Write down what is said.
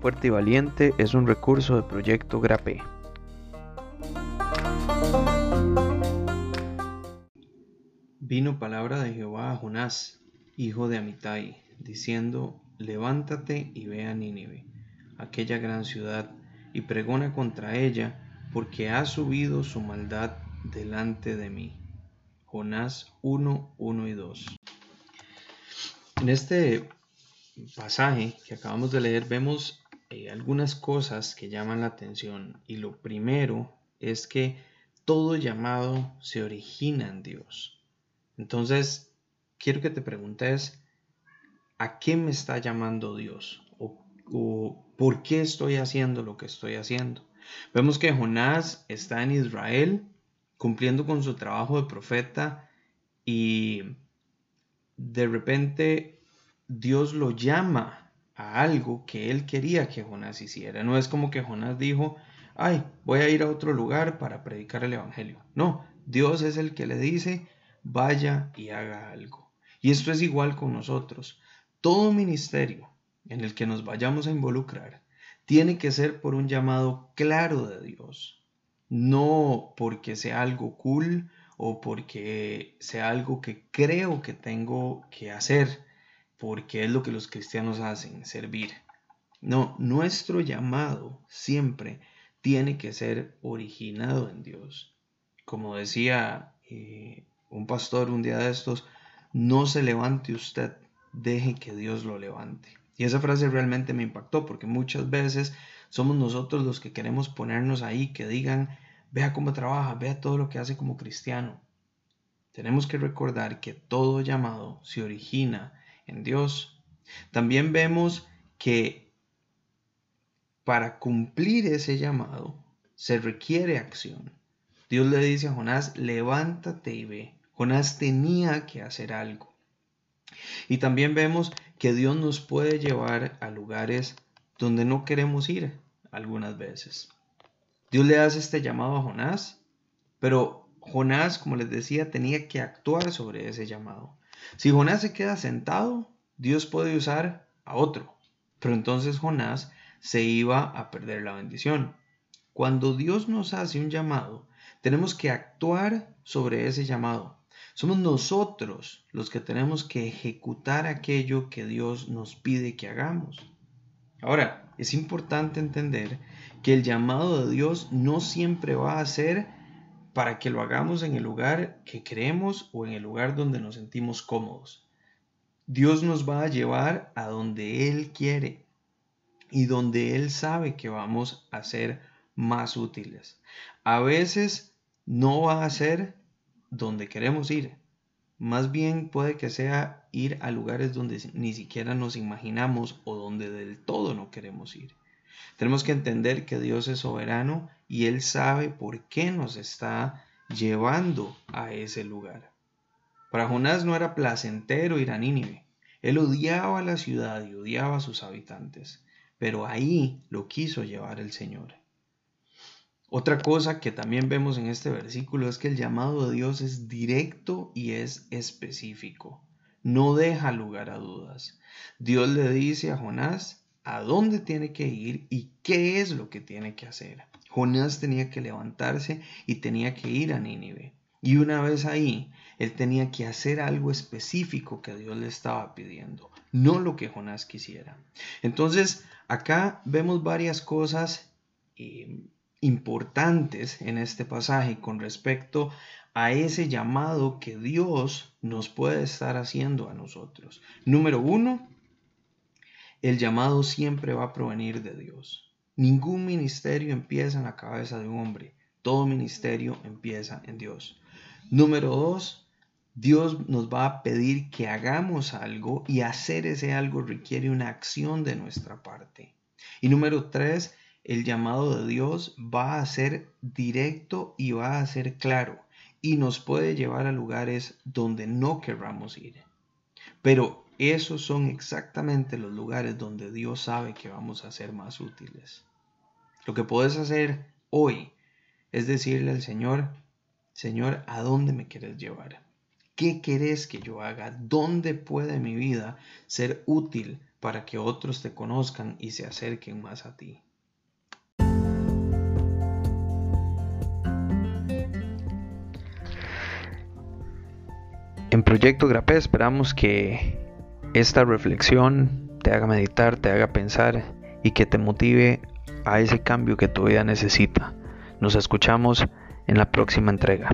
Fuerte y Valiente es un recurso de Proyecto Grape. Vino palabra de Jehová a Jonás, hijo de Amitai, diciendo, Levántate y ve a Nínive, aquella gran ciudad, y pregona contra ella, porque ha subido su maldad delante de mí. Jonás 1, 1 y 2. En este pasaje que acabamos de leer vemos eh, algunas cosas que llaman la atención y lo primero es que todo llamado se origina en Dios. Entonces, quiero que te preguntes, ¿a qué me está llamando Dios? ¿O, por qué estoy haciendo lo que estoy haciendo? Vemos que Jonás está en Israel cumpliendo con su trabajo de profeta y de repente Dios lo llama a algo que él quería que Jonás hiciera. No es como que Jonás dijo, ay, voy a ir a otro lugar para predicar el Evangelio. No, Dios es el que le dice, vaya y haga algo. Y esto es igual con nosotros. Todo ministerio en el que nos vayamos a involucrar tiene que ser por un llamado claro de Dios, no porque sea algo cool o porque sea algo que creo que tengo que hacer, porque es lo que los cristianos hacen, servir. No, nuestro llamado siempre tiene que ser originado en Dios. Como decía eh, un pastor un día de estos, no se levante usted, deje que Dios lo levante. Y esa frase realmente me impactó porque muchas veces somos nosotros los que queremos ponernos ahí, que digan, vea cómo trabaja, vea todo lo que hace como cristiano. Tenemos que recordar que todo llamado se origina en Dios. También vemos que para cumplir ese llamado se requiere acción. Dios le dice a Jonás, levántate y ve. Jonás tenía que hacer algo. Y también vemos que Dios nos puede llevar a lugares donde no queremos ir algunas veces. Dios le hace este llamado a Jonás, pero Jonás, como les decía, tenía que actuar sobre ese llamado. Si Jonás se queda sentado, Dios puede usar a otro, pero entonces Jonás se iba a perder la bendición. Cuando Dios nos hace un llamado, tenemos que actuar sobre ese llamado. Somos nosotros los que tenemos que ejecutar aquello que Dios nos pide que hagamos. Ahora, es importante entender que el llamado de Dios no siempre va a ser para que lo hagamos en el lugar que creemos o en el lugar donde nos sentimos cómodos. Dios nos va a llevar a donde Él quiere y donde Él sabe que vamos a ser más útiles. A veces no va a ser donde queremos ir. Más bien puede que sea ir a lugares donde ni siquiera nos imaginamos o donde del todo no queremos ir. Tenemos que entender que Dios es soberano y Él sabe por qué nos está llevando a ese lugar. Para Jonás no era placentero ir a Nínive. Él odiaba la ciudad y odiaba a sus habitantes, pero ahí lo quiso llevar el Señor. Otra cosa que también vemos en este versículo es que el llamado de Dios es directo y es específico. No deja lugar a dudas. Dios le dice a Jonás a dónde tiene que ir y qué es lo que tiene que hacer. Jonás tenía que levantarse y tenía que ir a Nínive. Y una vez ahí, él tenía que hacer algo específico que Dios le estaba pidiendo, no lo que Jonás quisiera. Entonces, acá vemos varias cosas eh, importantes en este pasaje con respecto a ese llamado que Dios nos puede estar haciendo a nosotros. Número uno, el llamado siempre va a provenir de Dios. Ningún ministerio empieza en la cabeza de un hombre. Todo ministerio empieza en Dios. Número dos, Dios nos va a pedir que hagamos algo y hacer ese algo requiere una acción de nuestra parte. Y número tres, el llamado de Dios va a ser directo y va a ser claro y nos puede llevar a lugares donde no querramos ir. Pero esos son exactamente los lugares donde Dios sabe que vamos a ser más útiles. Lo que puedes hacer hoy es decirle al Señor, Señor, ¿a dónde me quieres llevar? ¿Qué querés que yo haga? ¿Dónde puede mi vida ser útil para que otros te conozcan y se acerquen más a ti. En Proyecto Grapé esperamos que esta reflexión te haga meditar, te haga pensar y que te motive a ese cambio que tu vida necesita. Nos escuchamos en la próxima entrega.